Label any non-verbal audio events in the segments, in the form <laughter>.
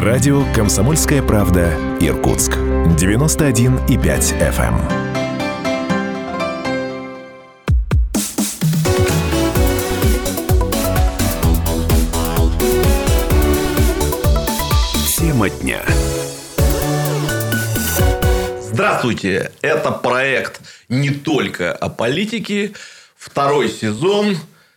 Радио «Комсомольская правда» Иркутск. 91,5 FM. Тема дня. Здравствуйте! Это проект не только о политике. Второй сезон.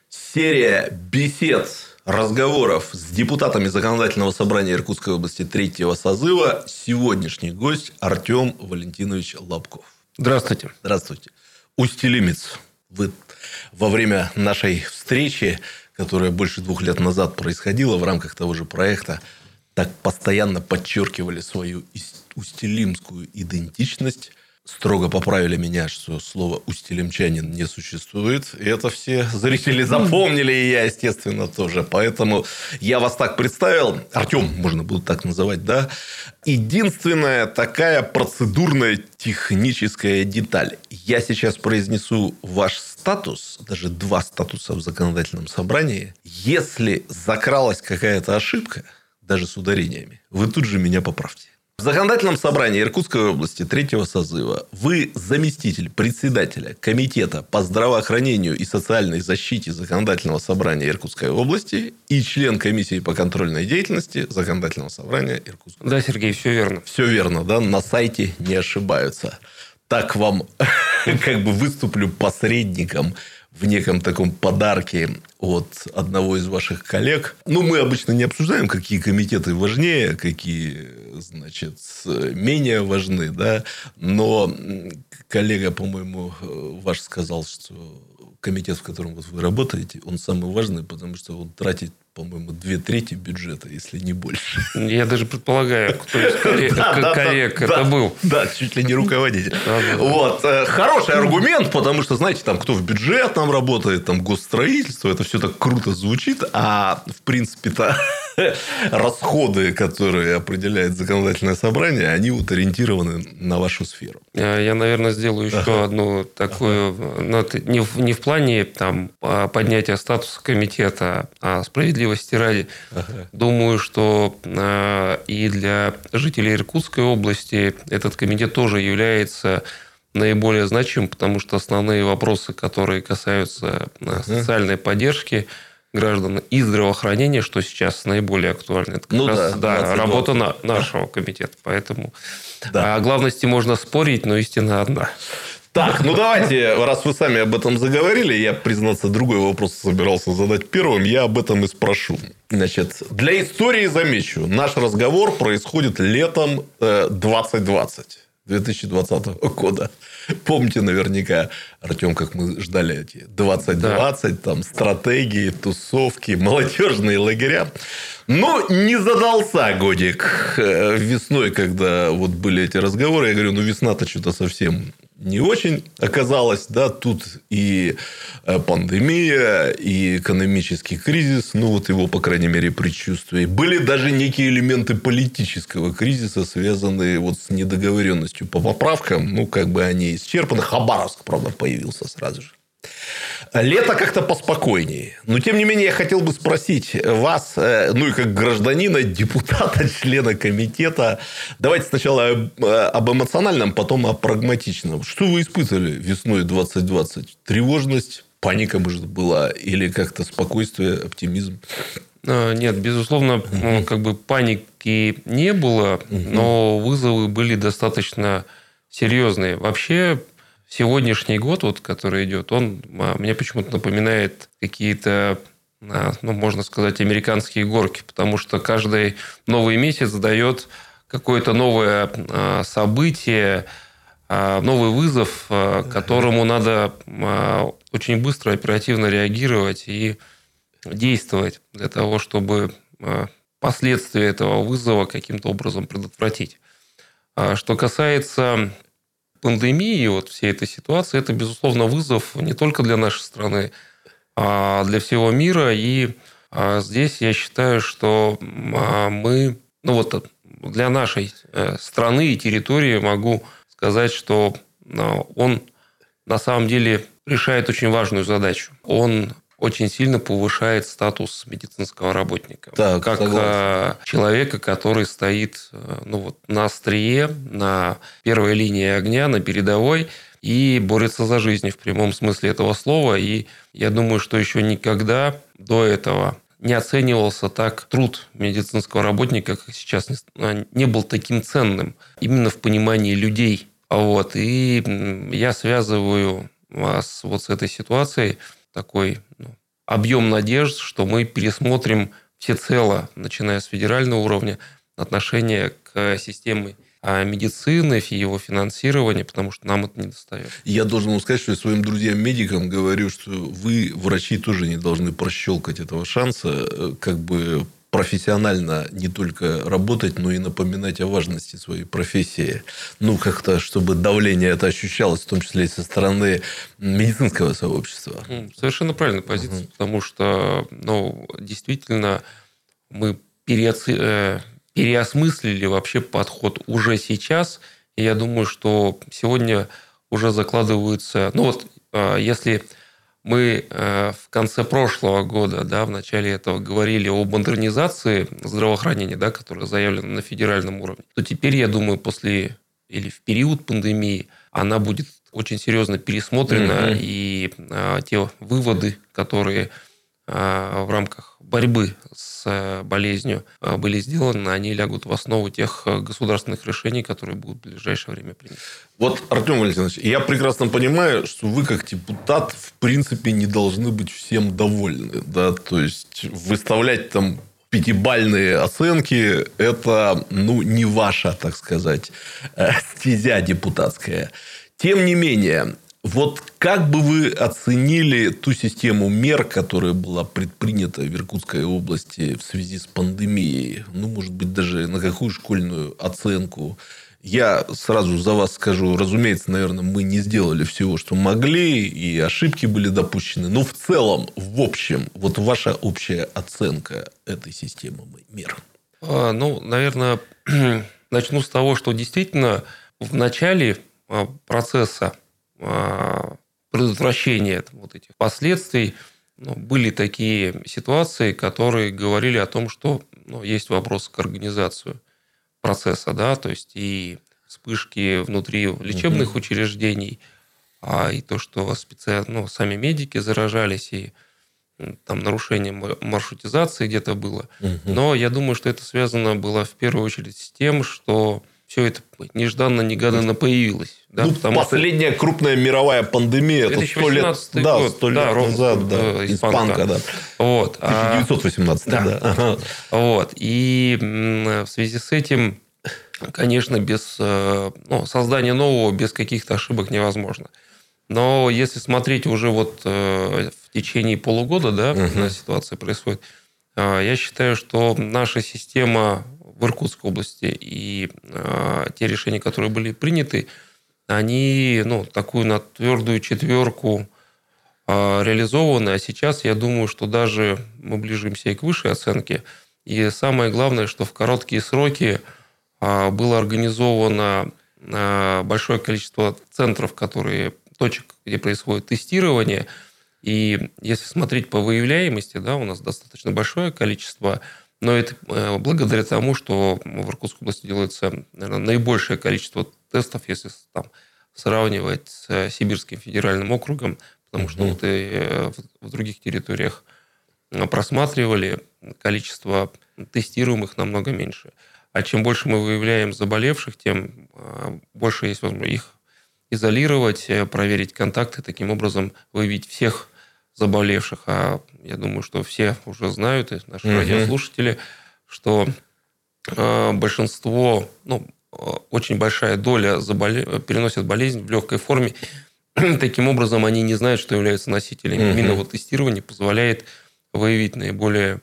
Серия бесед разговоров с депутатами Законодательного собрания Иркутской области третьего созыва сегодняшний гость Артем Валентинович Лобков. Здравствуйте. Здравствуйте. Устелимец. Вы во время нашей встречи, которая больше двух лет назад происходила в рамках того же проекта, так постоянно подчеркивали свою устилимскую идентичность строго поправили меня, что слово «устелемчанин» не существует. И это все зрители запомнили, и я, естественно, тоже. Поэтому я вас так представил. Артем, можно будет так называть, да? Единственная такая процедурная техническая деталь. Я сейчас произнесу ваш статус, даже два статуса в законодательном собрании. Если закралась какая-то ошибка, даже с ударениями, вы тут же меня поправьте. В законодательном собрании Иркутской области третьего созыва вы заместитель председателя Комитета по здравоохранению и социальной защите законодательного собрания Иркутской области и член комиссии по контрольной деятельности законодательного собрания Иркутской Да, Сергей, все верно. Все верно, да, на сайте не ошибаются. Так вам <laughs> как бы выступлю посредником в неком таком подарке от одного из ваших коллег. Ну, мы обычно не обсуждаем, какие комитеты важнее, какие, значит, менее важны, да. Но коллега, по-моему, ваш сказал, что комитет, в котором вот вы работаете, он самый важный, потому что он тратит по-моему, две трети бюджета, если не больше. Я даже предполагаю, кто из коллег, <laughs> коллег это был. Да, чуть ли не руководитель. Вот. Э, хороший аргумент, потому что, знаете, там, кто в бюджетном работает, там, госстроительство, это все так круто звучит, а, в принципе-то, <laughs> расходы, которые определяет законодательное собрание, они вот ориентированы на вашу сферу. Я, наверное, сделаю еще ага. одну такую, ага. не, в, не в плане там, поднятия статуса комитета, а справедливости ради. Ага. Думаю, что и для жителей Иркутской области этот комитет тоже является наиболее значимым, потому что основные вопросы, которые касаются социальной поддержки, граждан и здравоохранения, что сейчас наиболее актуально. Это как ну, раз да, да, работа на, нашего комитета. Поэтому да. о главности можно спорить, но истина одна. Так, ну давайте, раз вы сами об этом заговорили, я, признаться, другой вопрос собирался задать первым, я об этом и спрошу. Значит, для истории замечу, наш разговор происходит летом 2020. 2020 года. Помните наверняка, Артем, как мы ждали эти 2020, да. там стратегии, тусовки, молодежные лагеря. Но не задался годик э, весной, когда вот были эти разговоры. Я говорю, ну весна-то что-то совсем не очень оказалось, да, тут и э, пандемия, и экономический кризис, ну, вот его, по крайней мере, предчувствие. Были даже некие элементы политического кризиса, связанные вот с недоговоренностью по поправкам, ну, как бы они исчерпаны. Хабаровск, правда, появился сразу же. Лето как-то поспокойнее. Но, тем не менее, я хотел бы спросить вас, э, ну и как гражданина, депутата, <laughs> члена комитета, давайте сначала э, об эмоциональном, потом о прагматичном. Что вы испытывали весной 2020? Тревожность, паника, может, была? Или как-то спокойствие, оптимизм? А, нет, безусловно, угу. как бы паники не было, угу. но вызовы были достаточно серьезные. Вообще, сегодняшний год, вот, который идет, он а, мне почему-то напоминает какие-то а, ну, можно сказать, американские горки, потому что каждый новый месяц дает какое-то новое а, событие, новый вызов, которому надо очень быстро, оперативно реагировать и действовать для того, чтобы последствия этого вызова каким-то образом предотвратить. Что касается пандемии, вот всей этой ситуации, это, безусловно, вызов не только для нашей страны, а для всего мира. И а, здесь я считаю, что а, мы, ну вот для нашей э, страны и территории могу сказать, что а, он на самом деле решает очень важную задачу. Он очень сильно повышает статус медицинского работника. Так, как согласен. э, человека, который стоит э, ну, вот, на острие, на первой линии огня, на передовой и борется за жизнь в прямом смысле этого слова. И я думаю, что еще никогда до этого не оценивался так труд медицинского работника, как сейчас не, а, не был таким ценным именно в понимании людей. Вот. И я связываю вас вот с этой ситуацией такой ну, объем надежд, что мы пересмотрим всецело, начиная с федерального уровня, отношение к системе а медицины, его финансирования, потому что нам это не достает. Я должен вам сказать, что я своим друзьям-медикам говорю, что вы, врачи, тоже не должны прощелкать этого шанса, э, как бы профессионально не только работать, но и напоминать о важности своей профессии. Ну, как-то, чтобы давление это ощущалось, в том числе и со стороны медицинского сообщества. Совершенно правильная позиция, угу. потому что, ну, действительно, мы переоцениваем э, переосмыслили вообще подход уже сейчас. И я думаю, что сегодня уже закладываются... Ну вот, а, если мы э, в конце прошлого года, да, в начале этого говорили о модернизации здравоохранения, да, которая заявлена на федеральном уровне, то теперь, я думаю, после или в период пандемии она будет очень серьезно пересмотрена, mm-hmm. и а, те выводы, которые а, в рамках борьбы с э, болезнью а, были сделаны, они лягут в основу тех э, государственных решений, которые будут в ближайшее время приняты. Вот, Артем Валентинович, я прекрасно понимаю, что вы как депутат в принципе не должны быть всем довольны. Да? То есть, выставлять там пятибальные оценки – это ну, не ваша, так сказать, э, стезя депутатская. Тем не менее, вот как бы вы оценили ту систему мер, которая была предпринята в Иркутской области в связи с пандемией? Ну, может быть, даже на какую школьную оценку? Я сразу за вас скажу, разумеется, наверное, мы не сделали всего, что могли, и ошибки были допущены. Но в целом, в общем, вот ваша общая оценка этой системы мер. А, ну, наверное, <clears throat> начну с того, что действительно в начале а, процесса а, предотвращения вот этих последствий ну, были такие ситуации, которые говорили о том, что ну, есть вопрос к организации процесса, да, то есть и вспышки внутри лечебных угу. учреждений, а и то, что специ... ну, сами медики заражались, и там нарушение маршрутизации где-то было. Угу. Но я думаю, что это связано было в первую очередь с тем, что все это нежданно-негаданно появилось. Да, ну, потому последняя что... крупная мировая пандемия, это сто лет, год, да, сто лет да, назад, да, испанка. испанка, да. Вот. 1918, а, да. да. Ага. Вот. И в связи с этим, конечно, без э, ну, создания нового, без каких-то ошибок невозможно. Но если смотреть уже вот э, в течение полугода, да, угу. ситуация происходит, э, я считаю, что наша система в Иркутской области. И э, те решения, которые были приняты, они ну, такую на твердую четверку э, реализованы. А сейчас я думаю, что даже мы ближимся и к высшей оценке. И самое главное, что в короткие сроки э, было организовано э, большое количество центров, которые точек, где происходит тестирование. И если смотреть по выявляемости, да, у нас достаточно большое количество но это э, благодаря тому, что в Иркутской области делается наверное, наибольшее количество тестов, если там сравнивать с Сибирским федеральным округом, потому что вот и э, в других территориях э, просматривали, количество тестируемых намного меньше. А чем больше мы выявляем заболевших, тем больше есть возможность их изолировать, проверить контакты, таким образом выявить всех заболевших, а я думаю, что все уже знают, и наши угу. радиослушатели, что э, большинство, ну, очень большая доля заболе... переносят болезнь в легкой форме. <clears throat> Таким образом, они не знают, что являются носителями. Угу. Именно вот тестирование позволяет выявить наиболее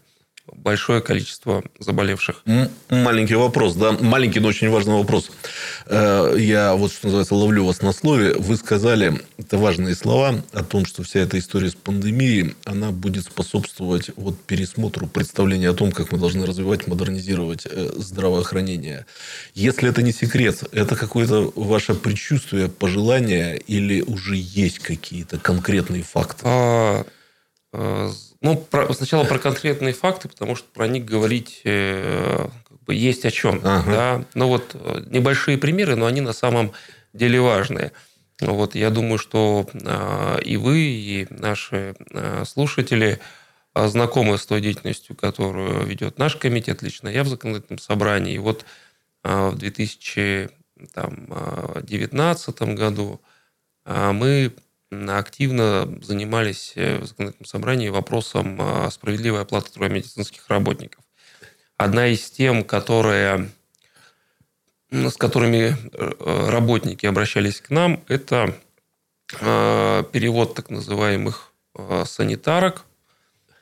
большое количество заболевших. Маленький вопрос, да, маленький, но очень важный вопрос. Э, я вот, что называется, ловлю вас на слове. Вы сказали, это важные слова, о том, что вся эта история с пандемией, она будет способствовать вот пересмотру представления о том, как мы должны развивать, модернизировать э, здравоохранение. Если это не секрет, это какое-то ваше предчувствие, пожелание или уже есть какие-то конкретные факты? А, ну, про, сначала про конкретные факты, потому что про них говорить как бы, есть о чем. Ага. Да? Ну вот небольшие примеры, но они на самом деле важные. Вот я думаю, что и вы, и наши слушатели знакомы с той деятельностью, которую ведет наш комитет, лично я в законодательном собрании. И вот в 2019 году мы активно занимались э, в законодательном собрании вопросом справедливой оплаты труда медицинских работников. Одна из тем, которая, с которыми э, работники обращались к нам, это перевод так называемых санитарок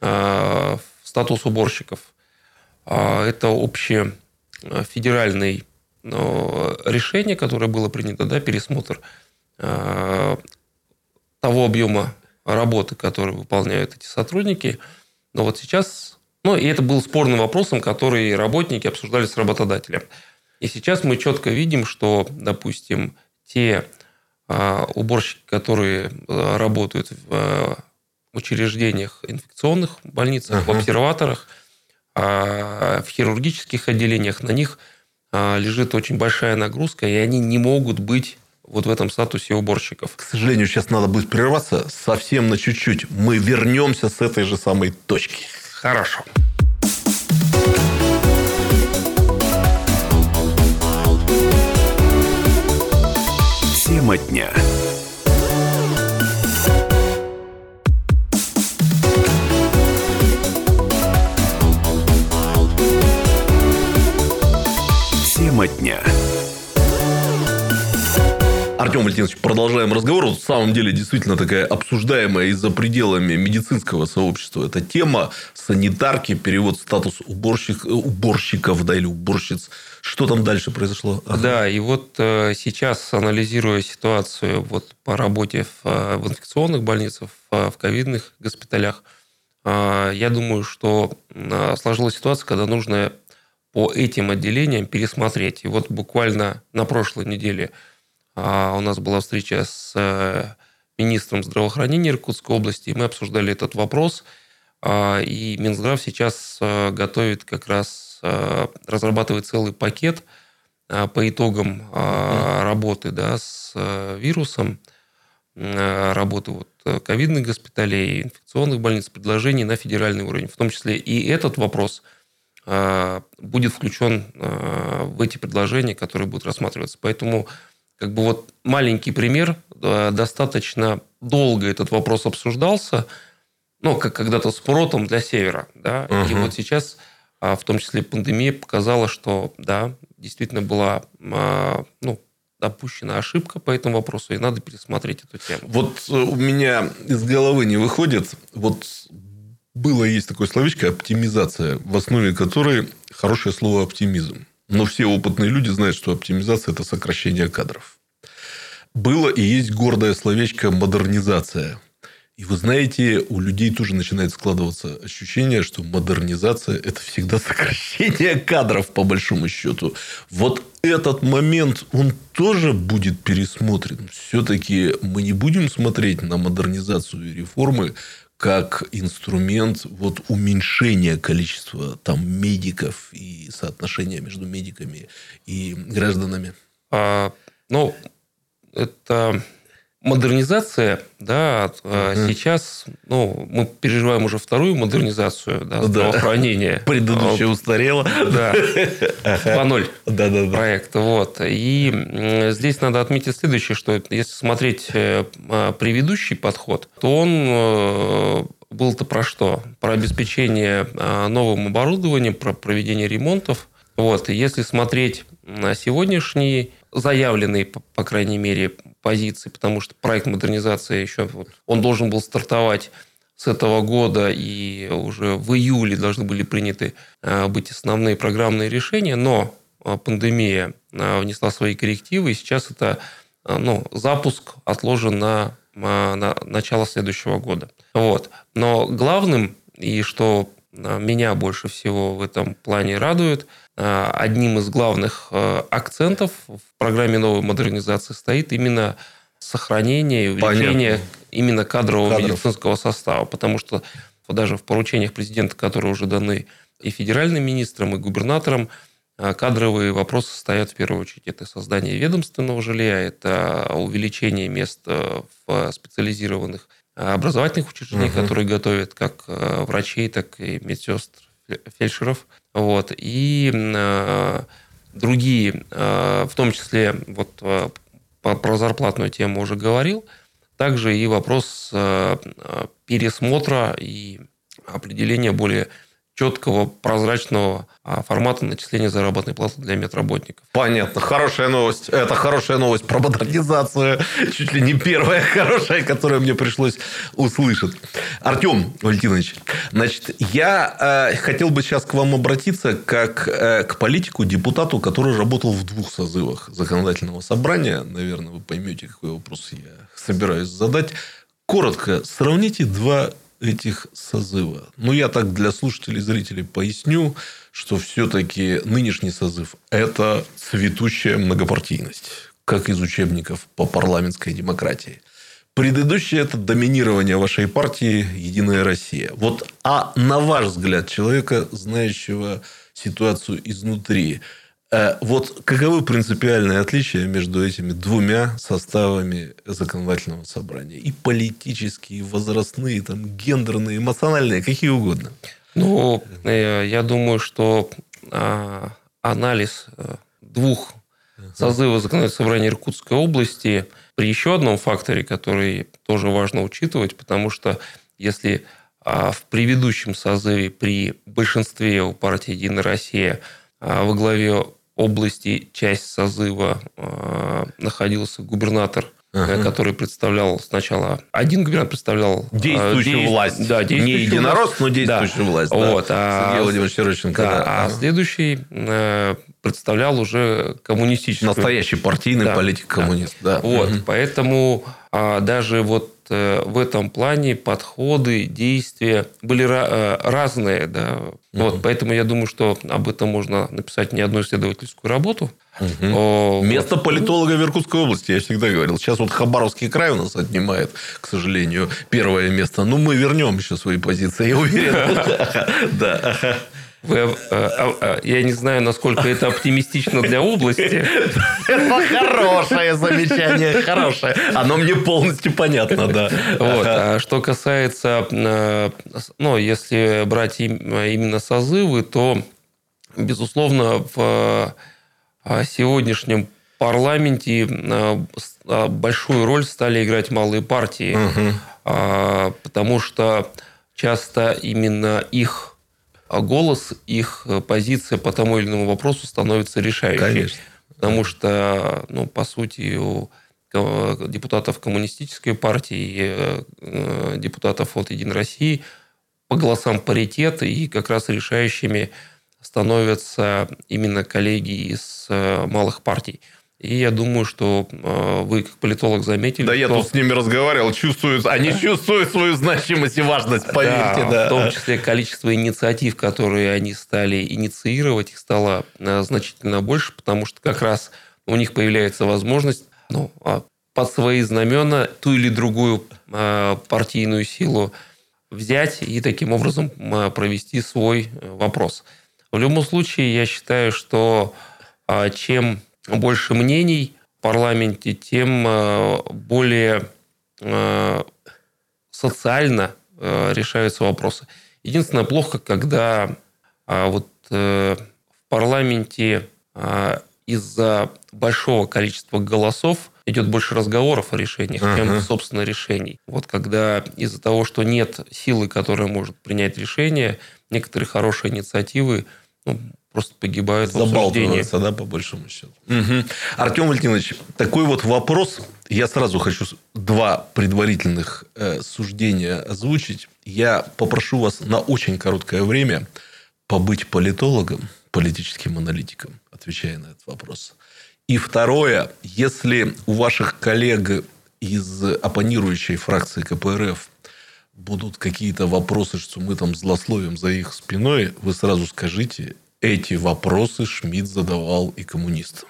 в статус уборщиков. Это общее федеральное решение, которое было принято, да, пересмотр того объема работы, который выполняют эти сотрудники. Но вот сейчас, ну, и это был спорным вопросом, который работники обсуждали с работодателем. И сейчас мы четко видим, что, допустим, те а, уборщики, которые а, работают в а, учреждениях инфекционных больницах, uh-huh. в обсерваторах, в хирургических отделениях, на них лежит очень большая нагрузка, и они не могут быть вот в этом статусе уборщиков. К сожалению, сейчас надо будет прерваться совсем на чуть-чуть. Мы вернемся с этой же самой точки. Хорошо. Тема дня. Тема дня. Артем Валентинович, продолжаем разговор. Вот, в самом деле, действительно такая обсуждаемая и за пределами медицинского сообщества эта тема. Санитарки, перевод статус уборщик, уборщиков да, или уборщиц. Что там дальше произошло? Ага. Да, и вот э, сейчас, анализируя ситуацию вот, по работе в, э, в инфекционных больницах, в, в ковидных госпиталях, э, я думаю, что э, сложилась ситуация, когда нужно по этим отделениям пересмотреть. И вот буквально на прошлой неделе у нас была встреча с э, министром здравоохранения Иркутской области, и мы обсуждали этот вопрос. А, и Минздрав сейчас э, готовит как раз, э, разрабатывает целый пакет по итогам работы да, с вирусом, работы вот ковидных госпиталей, инфекционных больниц, предложений на федеральный уровень. В том числе и этот вопрос будет включен в эти предложения, которые будут рассматриваться. Поэтому как бы вот маленький пример, достаточно долго этот вопрос обсуждался, ну, как когда-то с Протом для Севера, да, угу. и вот сейчас, а, в том числе пандемия, показала, что, да, действительно была, а, ну, допущена ошибка по этому вопросу, и надо пересмотреть эту тему. Вот э, у меня из головы не выходит, вот было есть такое словечко оптимизация, в основе которой хорошее слово оптимизм. Но все опытные люди знают, что оптимизация – это сокращение кадров. Было и есть гордое словечко «модернизация». И вы знаете, у людей тоже начинает складываться ощущение, что модернизация – это всегда <laughs> сокращение кадров, по большому счету. Вот этот момент, он тоже будет пересмотрен. Все-таки мы не будем смотреть на модернизацию и реформы как инструмент вот уменьшения количества там медиков и соотношения между медиками и гражданами? А, ну, это модернизация, да, uh-huh. сейчас, ну, мы переживаем уже вторую модернизацию да, здравоохранения. <laughs> Предыдущая устарела. Да. По ноль да, да, да. проект. Вот. И здесь надо отметить следующее, что если смотреть э, а, предыдущий подход, то он э, был-то про что? Про обеспечение а, новым оборудованием, про проведение ремонтов. Вот. И если смотреть на сегодняшний заявленные, по крайней мере, позиции, потому что проект модернизации еще вот, он должен был стартовать с этого года, и уже в июле должны были приняты э, быть основные программные решения, но э, пандемия э, внесла свои коррективы, и сейчас это ну, запуск отложен на, на начало следующего года. Вот. Но главным, и что меня больше всего в этом плане радует – одним из главных э, акцентов в программе новой модернизации стоит именно сохранения и увеличения именно кадрового Кадров. медицинского состава. Потому что даже в поручениях президента, которые уже даны и федеральным министрам, и губернаторам, а, кадровые вопросы стоят в первую очередь. Это создание ведомственного жилья, это увеличение мест э, в специализированных э, образовательных учреждениях, Мгм. которые готовят как э, врачей, так и медсестр, фельдшеров. Вот. И э, другие, э, в том числе вот э, про зарплатную тему уже говорил, также и вопрос э, э, пересмотра и определения более четкого, прозрачного а, формата начисления заработной платы для медработников. Понятно. Хорошая новость. Это хорошая новость про модернизацию. Чуть ли не первая хорошая, которую мне пришлось услышать. Артем Валентинович, значит, я э, хотел бы сейчас к вам обратиться как э, к политику, депутату, который работал в двух созывах законодательного собрания. Наверное, вы поймете, какой вопрос я собираюсь задать. Коротко сравните два этих созыва. Ну, я так для слушателей и зрителей поясню, что все-таки нынешний созыв – это цветущая многопартийность, как из учебников по парламентской демократии. Предыдущее – это доминирование вашей партии «Единая Россия». Вот, а на ваш взгляд, человека, знающего ситуацию изнутри, вот каковы принципиальные отличия между этими двумя составами законодательного собрания? И политические, и возрастные, там, гендерные, эмоциональные, какие угодно. Ну, э, я думаю, что а, анализ э, двух созывов законодательного собрания Иркутской области при еще одном факторе, который тоже важно учитывать, потому что если а, в предыдущем созыве при большинстве у партии «Единая Россия» а, во главе области часть созыва а, находился губернатор, э, который представлял сначала один губернатор представлял а, Действующую действ- власть. да, Не действующую единорос, но действующую Да. власть. да. Вот, а- Сергей Владимирович Сергеевиченко. да, да. а следующий э, представлял уже коммунистическую. Настоящий партийный Да, политик-коммунист. Да. Вот, Мгм. поэтому а, даже вот э, в этом плане подходы, действия были э, разные, да. Вот, поэтому я думаю, что об этом можно написать не одну исследовательскую работу. Мгм. О, Место политолога в Иркутской области, я всегда говорил. Сейчас вот Хабаровский край у нас отнимает, к сожалению, первое место. Ну, мы вернем еще свои позиции, я уверен. <laughs> Да. Вы, э, а, а, я не знаю, насколько это оптимистично для области. Это хорошее замечание, хорошее. Оно мне полностью понятно, да. Вот. А что касается, э, ну, если брать им- именно созывы, то, безусловно, в э, сегодняшнем парламенте э, большую роль стали играть малые партии, а, потому что часто именно их голос, их позиция по тому или иному вопросу становится решающей. Конечно. Потому что, ну, по сути, у депутатов коммунистической партии и э, э, депутатов от «Единой России» по голосам паритет, и как раз решающими становятся именно коллеги из э, малых партий. И я думаю, что э, вы, как политолог, заметили, Да я тут с ними разговаривал, чувствуют, они чувствуют свою значимость и важность, поверьте, Да, да. В том числе количество инициатив, которые они стали инициировать, их стало э, значительно больше, потому что как раз у них появляется возможность ну, а, под свои знамена ту или другую партийную силу взять и таким образом провести свой э, вопрос. В любом случае, я считаю, что а, чем больше мнений в парламенте, тем э, более э, социально э, решаются вопросы. Единственное, плохо, когда вот в парламенте из-за большого количества голосов идет больше разговоров о решениях, чем, Ага. собственно, решений. Вот когда из-за того, что нет силы, которая может принять решение, некоторые хорошие инициативы ну, просто погибают в обсуждении. Да, по большому счету. Артем Валентинович, такой вот вопрос. Я сразу хочу два предварительных э, суждения озвучить. Я попрошу вас на очень короткое время побыть политологом, политическим аналитиком, отвечая на этот вопрос. И второе, если у ваших коллег из оппонирующей фракции КПРФ будут какие-то вопросы, что мы там злословим за их спиной, вы сразу скажите, эти вопросы Шмидт задавал и коммунистам.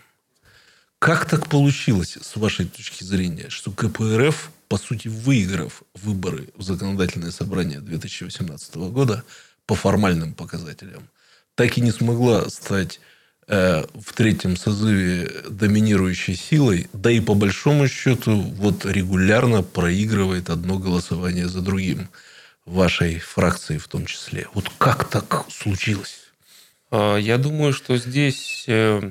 как так получилось, с вашей точки зрения, что КПРФ, по сути, выиграв выборы в законодательное собрание 2018 года по формальным показателям, так и не смогла стать э, в третьем созыве доминирующей силой, да и по большому счету вот регулярно проигрывает одно голосование за другим вашей фракции в том числе. Вот как так случилось? А, я думаю, что здесь э,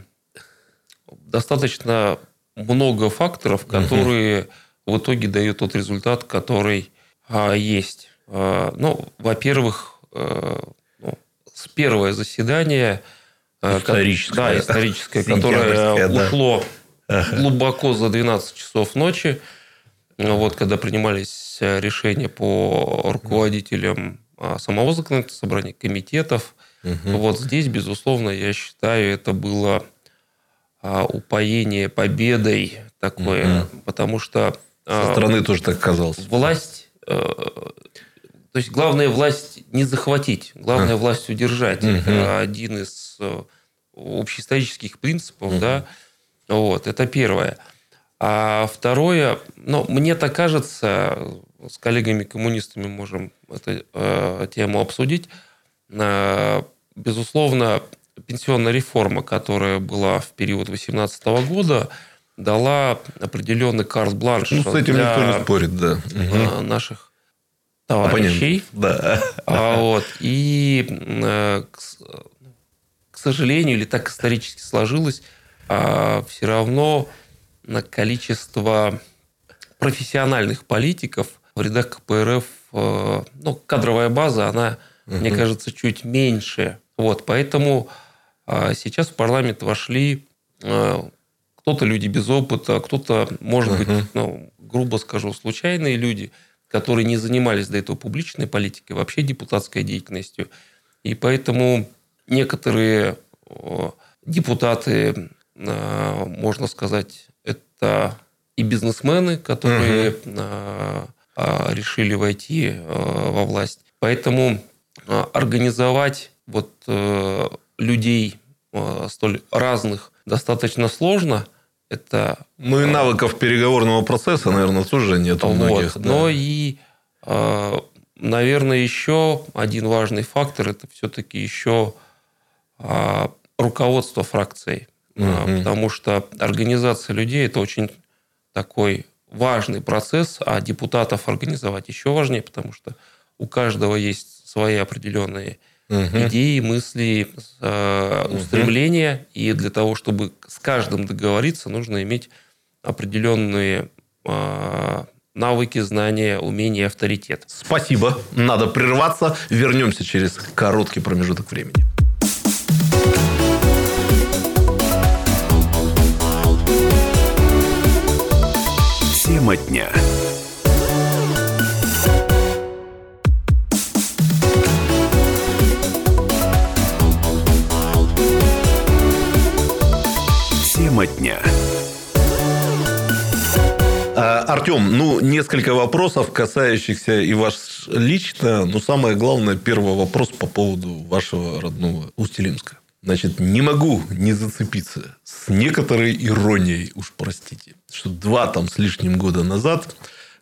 достаточно много факторов, которые угу. в итоге дают тот результат, который а, есть. А, ну, во-первых, э, ну, с первое заседание историческое, да, историческое которое да. ушло ага. глубоко за 12 часов ночи, вот когда принимались решения по руководителям самого законодательного собрания, комитетов, Угу. Вот здесь, безусловно, я считаю, это было а, упоение победой такое, угу. потому что... Со а, стороны тоже так казалось. Власть... А, то есть, главная власть не захватить, главная а. власть удержать. Угу. Это один из общеисторических принципов, угу. да. Вот, это первое. А второе, ну, мне так кажется, с коллегами-коммунистами можем эту э, тему обсудить, Безусловно, пенсионная реформа, которая была в период 2018 года, дала определенный карт-бланш ну, с этим для никто не спорит, да. Угу. наших товарищей. Да. А, вот, и, э, к, к сожалению, или так исторически сложилось, а, все равно на количество профессиональных политиков в рядах КПРФ, э, ну, кадровая база, она, угу. мне кажется, чуть меньше, вот, поэтому а, сейчас в парламент вошли а, кто-то люди без опыта, кто-то, может uh-huh. быть, ну, грубо скажу, случайные люди, которые не занимались до этого публичной политикой, вообще депутатской деятельностью. И поэтому некоторые депутаты, а, можно сказать, это и бизнесмены, которые uh-huh. решили войти во власть. Поэтому организовать вот э, людей э, столь разных достаточно сложно. Это, ну и навыков переговорного процесса, наверное, тоже нет у многих. Вот. Да. Но и, э, наверное, еще один важный фактор это все-таки еще э, руководство фракцией. Угу. Потому что организация людей это очень такой важный процесс, а депутатов организовать еще важнее, потому что у каждого есть свои определенные угу. идеи, мысли, э, устремления. Угу. И для того, чтобы с каждым договориться, нужно иметь определенные э, навыки, знания, умения, авторитет. Спасибо. Надо прерваться. Вернемся через короткий промежуток времени. Тема дня. Тема дня. А, Артем, ну, несколько вопросов, касающихся и вас лично. Но самое главное, первый вопрос по поводу вашего родного Устилимска. Значит, не могу не зацепиться с некоторой иронией, уж простите, что два там с лишним года назад,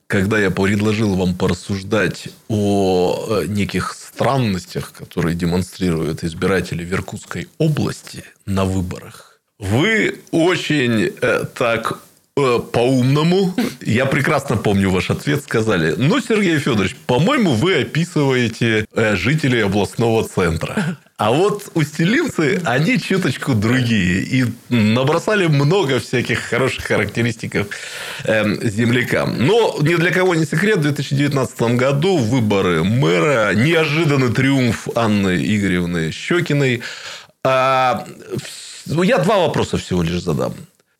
когда я предложил вам порассуждать о э, неких странностях, которые демонстрируют избиратели в Иркутской области на выборах, вы очень э, так э, по-умному, я прекрасно помню ваш ответ, сказали, ну, Сергей Федорович, по-моему, вы описываете э, жителей областного центра. А вот устилимцы, они чуточку другие. И набросали много всяких хороших характеристик э, землякам. Но ни для кого не секрет, в 2019 году выборы мэра, неожиданный триумф Анны Игоревны Щекиной. А, ну, я два вопроса всего лишь задам.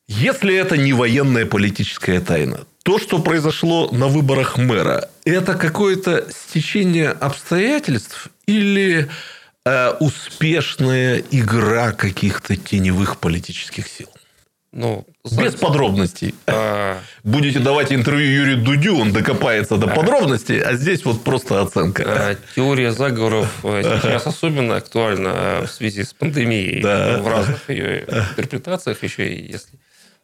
Если это не военная политическая тайна, то, что произошло на выборах мэра, это какое-то стечение обстоятельств или э, успешная игра каких-то теневых политических сил? Ну, Без подробностей. А... Будете давать интервью Юрию Дудю, он докопается до а... подробностей, а здесь вот просто оценка. А, теория заговоров э, сейчас особенно актуальна в связи с пандемией. Да. В разных ее интерпретациях еще, и если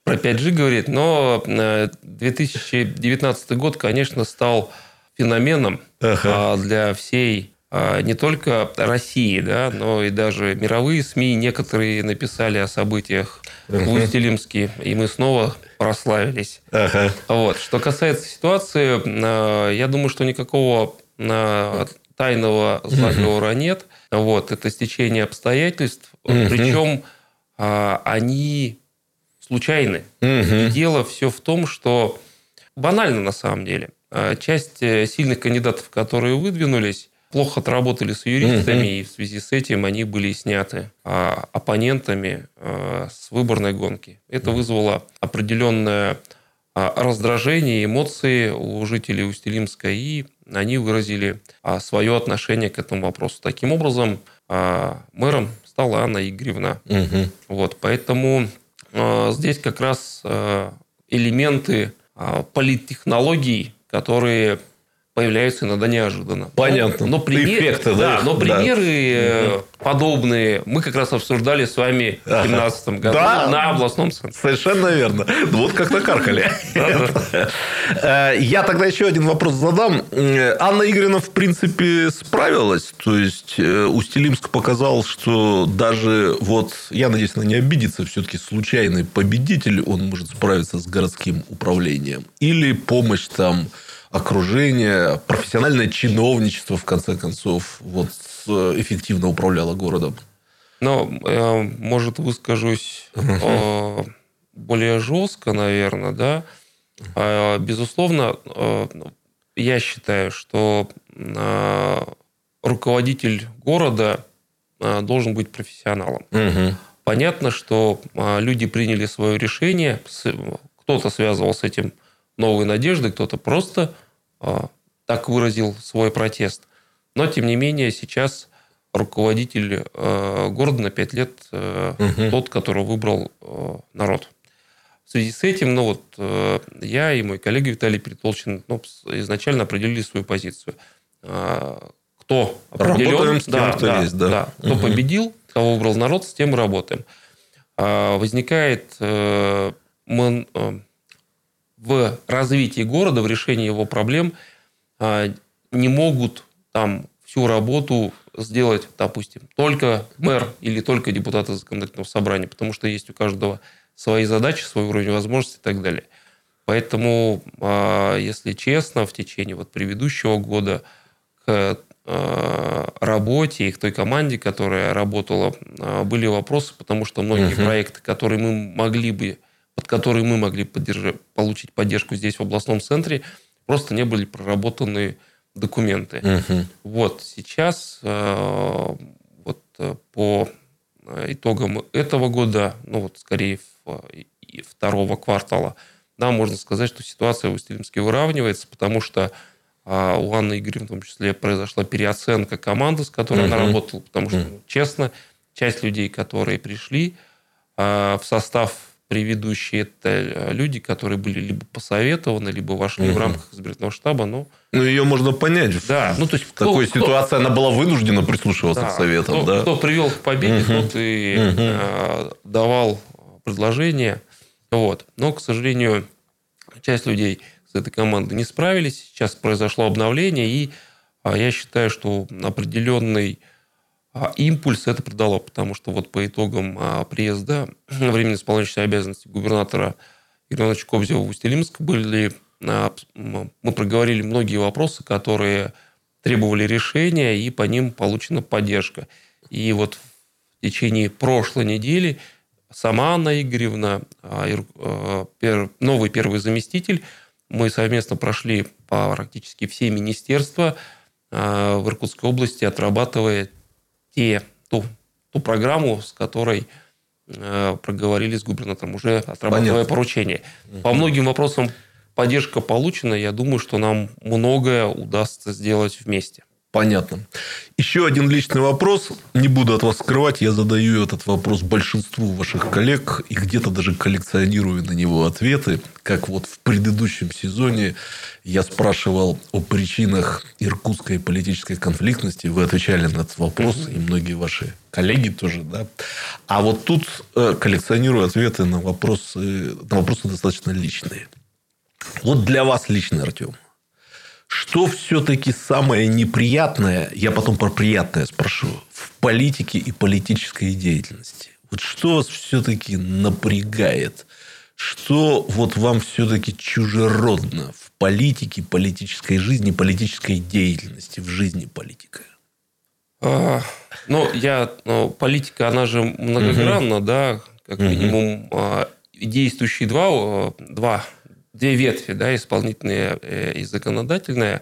про 5G говорит, но 2019 год, конечно, стал феноменом ага. для всей не только России, да, но и даже мировые СМИ некоторые написали о событиях uh-huh. в Усть-Илимске, и мы снова прославились. Uh-huh. Вот. Что касается ситуации, я думаю, что никакого тайного заговора uh-huh. нет. Вот. Это стечение обстоятельств. Uh-huh. Причем они случайны. Uh-huh. И дело все в том, что банально на самом деле. Часть э, сильных кандидатов, которые выдвинулись, плохо отработали с юристами, uh-huh. и в связи с этим они были сняты а, оппонентами а, с выборной гонки. Это uh-huh. вызвало определенное а, раздражение, эмоции у жителей Устилимска, и они выразили а, свое отношение к этому вопросу. Таким образом, а, мэром стала Анна Игоревна. Uh-huh. Вот, поэтому а, здесь как раз а, элементы а, политтехнологий, которые появляются иногда неожиданно. Понятно. Но, но пример, Эффекты, да, да, но примеры да. подобные мы как раз обсуждали с вами в 2017 году да, на областном центре. Совершенно верно. Вот как накаркали. Э, я тогда еще один вопрос задам. Анна Игоревна, в принципе, справилась. То есть, э, Устилимск показал, что даже вот, я надеюсь, она не обидится, все-таки случайный победитель, он может справиться с городским управлением. Или помощь там окружение, профессиональное чиновничество, в конце концов, вот эффективно управляло городом. Но, э, может, выскажусь uh более жестко, наверное, да. А, безусловно, э, я считаю, что руководитель города должен быть профессионалом. uh Понятно, что люди приняли свое решение, кто-то связывал с этим новой надежды, кто-то просто а, так выразил свой протест. Но, тем не менее, сейчас руководитель а, города на пять лет угу. тот, которого выбрал народ. В связи с этим, ну вот я и мой коллега Виталий Перетолчин ну, изначально определили свою позицию. Кто определен, с тем, да, кто да, есть, да. да. Кто угу. победил, кого выбрал народ, с тем и работаем. Возникает в развитии города, в решении его проблем а, не могут там всю работу сделать, допустим, только мэр или только депутаты законодательного собрания, потому что есть у каждого свои задачи, свой уровень возможностей и так далее. Поэтому, а, если честно, в течение вот предыдущего года к а, работе и к той команде, которая работала, были вопросы, потому что многие угу. проекты, которые мы могли бы под которые мы могли поддержать, получить поддержку здесь, в областном центре, просто не были проработаны документы. Угу. Вот сейчас э, вот э, по итогам этого года, ну вот скорее второго квартала, да, можно сказать, что ситуация в Устилимске выравнивается, потому что а, у Анны Игоревны в том числе произошла переоценка команды, с которой uh она работала, потому что, ну, честно, часть людей, которые пришли а, в состав предыдущие это э, люди, которые были либо посоветованы, либо вошли угу. в рамках избирательного штаба. Но... Ну, ее можно понять. Да. Ну, то есть, в кто, такой кто... ситуации она была вынуждена прислушиваться да. к советам. Кто, да? кто привел к победе, угу. тот и угу. э, давал предложения. Вот. Но, к сожалению, часть людей с этой командой не справились. Сейчас произошло обновление, и а, я считаю, что определенный импульс это придало, потому что вот по итогам а, приезда <clears throat> временно исполняющей обязанности губернатора Ивановича Кобзева в Усть-Илимск были, а, мы проговорили многие вопросы, которые требовали решения, и по ним получена поддержка. И вот в течение прошлой недели сама Анна Игоревна, новый первый заместитель, мы совместно прошли по практически все министерства в Иркутской области, отрабатывая те, ту, ту программу, с которой э, проговорили с губернатором, уже отрабатывая поручение. По многим вопросам поддержка получена. Я думаю, что нам многое удастся сделать вместе. Понятно. Еще один личный вопрос. Не буду от вас скрывать. Я задаю этот вопрос большинству ваших коллег. И где-то даже коллекционирую на него ответы. Как вот в предыдущем сезоне я спрашивал о причинах иркутской политической конфликтности. Вы отвечали на этот вопрос. И многие ваши коллеги тоже. Да? А вот тут э, коллекционирую ответы на вопросы, на вопросы достаточно личные. Вот для вас лично, Артем. Что все-таки самое неприятное, я потом про приятное спрошу, в политике и политической деятельности? Вот что вас все-таки напрягает? Что вот вам все-таки чужеродно в политике, политической жизни, политической деятельности, в жизни политика? А, ну, я, ну, политика, она же многогранна, угу. да, как минимум угу. действующие два, два две ветви, да, исполнительная э, и законодательная,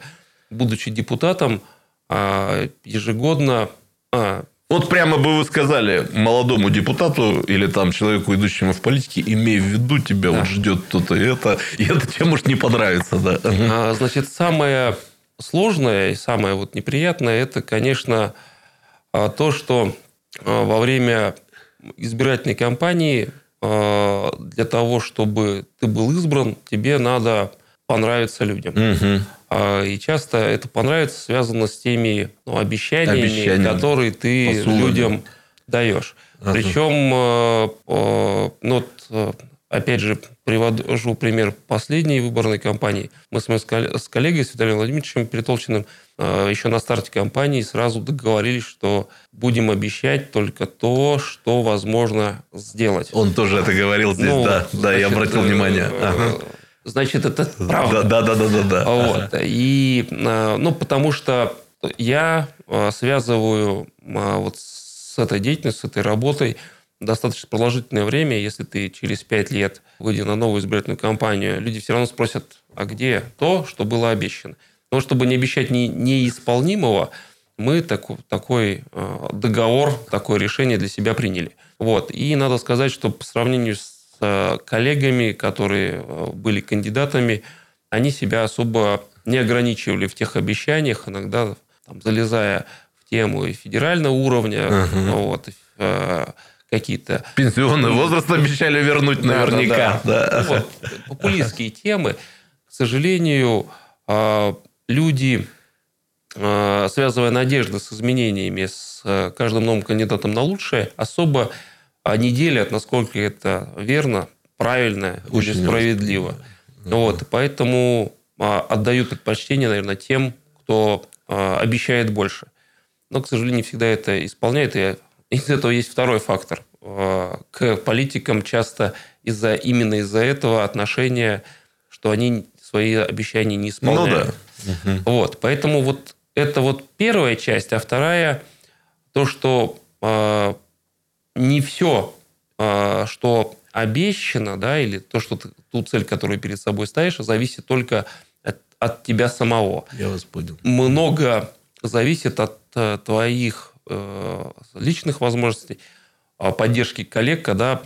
будучи депутатом, а, ежегодно... А, вот прямо бы вы сказали молодому депутату или там человеку, идущему в политике, имей в виду, тебя да. вот ждет то-то и это, и это тебе может не понравиться. Да. А, значит, самое сложное и самое вот неприятное, это, конечно, то, что во время избирательной кампании для того, чтобы ты был избран, тебе надо понравиться людям. Угу. И часто это понравится связано с теми ну, обещаниями, обещаниями, которые ты посулами. людям даешь. Ага. Причем, э, э, ну, опять же, привожу пример последней выборной кампании. Мы с моим с коллегой, с Виталием Владимировичем Перетолчиным, Э, еще на старте кампании сразу договорились, что будем обещать только то, что возможно сделать. Он тоже это говорил здесь, ну, да, значит, да, я обратил внимание. Э, ага. Значит, это правда. Да, да, да, да, да. Вот. Ага. И, э, ну, потому что я связываю вот с этой деятельностью, с этой работой достаточно продолжительное время, если ты через пять лет выйдя на новую избирательную кампанию, люди все равно спросят, а где то, что было обещано? Но чтобы не обещать не, неисполнимого, мы такой, такой э, договор, такое решение для себя приняли. Вот. И надо сказать, что по сравнению с э, коллегами, которые э, были кандидатами, они себя особо не ограничивали в тех обещаниях, иногда там, залезая в тему и федерального уровня, uh-huh. вот, какие-то... Пенсионный возраст обещали вернуть наверняка. Да, да, да. да. Вот, популистские темы. К сожалению, люди, э, связывая надежды с изменениями, с э, каждым новым кандидатом на лучшее, особо не делят, насколько это верно, правильно Очень или справедливо. Вот, поэтому а, отдают предпочтение, наверное, тем, кто а, обещает больше. Но, к сожалению, не всегда это исполняет. И из этого есть второй фактор. А, к политикам часто из-за именно из-за этого отношения, что они свои обещания не исполняют. Ну да. Угу. Вот, поэтому вот это вот первая часть, а вторая то, что э, не все, э, что обещано, да, или то, что ты, ту цель, которую перед собой ставишь, зависит только от, от тебя самого. Я вас понял. Много зависит от э, твоих э, личных возможностей, поддержки коллег, когда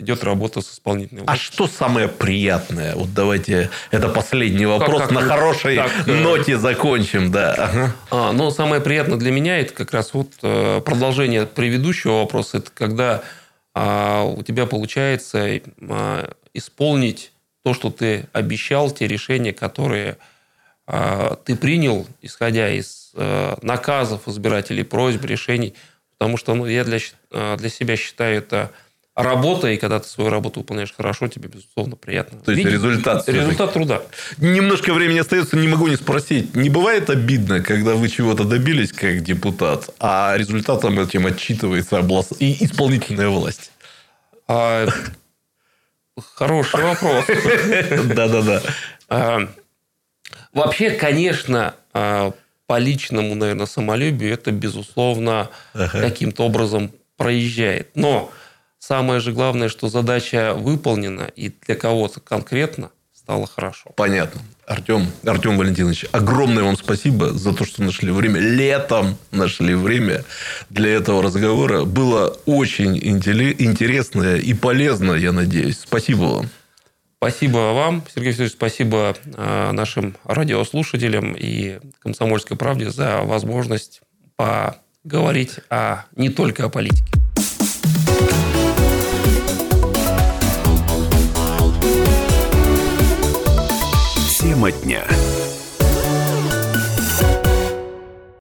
идет работа с исполнительной властью. А что самое приятное? Вот давайте, это последний вопрос, как, как, на хорошей так, э, ноте закончим. Да. Ага. А, ну, самое приятное для меня, это как раз вот э, продолжение предыдущего вопроса, это когда а, у тебя получается а, исполнить то, что ты обещал, те решения, которые а, ты принял, исходя из а, наказов избирателей, просьб, решений. Потому что ну, я для, для себя считаю это работа, и когда ты свою работу выполняешь хорошо, тебе, безусловно, приятно. То есть, Видеть, результат. Результат труда. Немножко времени остается, не могу не спросить. Не бывает обидно, когда вы чего-то добились как депутат, а результатом этим отчитывается область и исполнительная власть? А, хороший вопрос. <laughs> Да-да-да. А, вообще, конечно, по личному, наверное, самолюбию это, безусловно, каким-то образом проезжает. Но Самое же главное, что задача выполнена, и для кого-то конкретно стало хорошо. Понятно. Артем, Артем Валентинович, огромное вам спасибо за то, что нашли время. Летом нашли время для этого разговора. Было очень интересно и полезно, я надеюсь. Спасибо вам. Спасибо вам, Сергей Васильевич, спасибо э, нашим радиослушателям и «Комсомольской правде» за возможность поговорить о, не только о политике. Тема дня.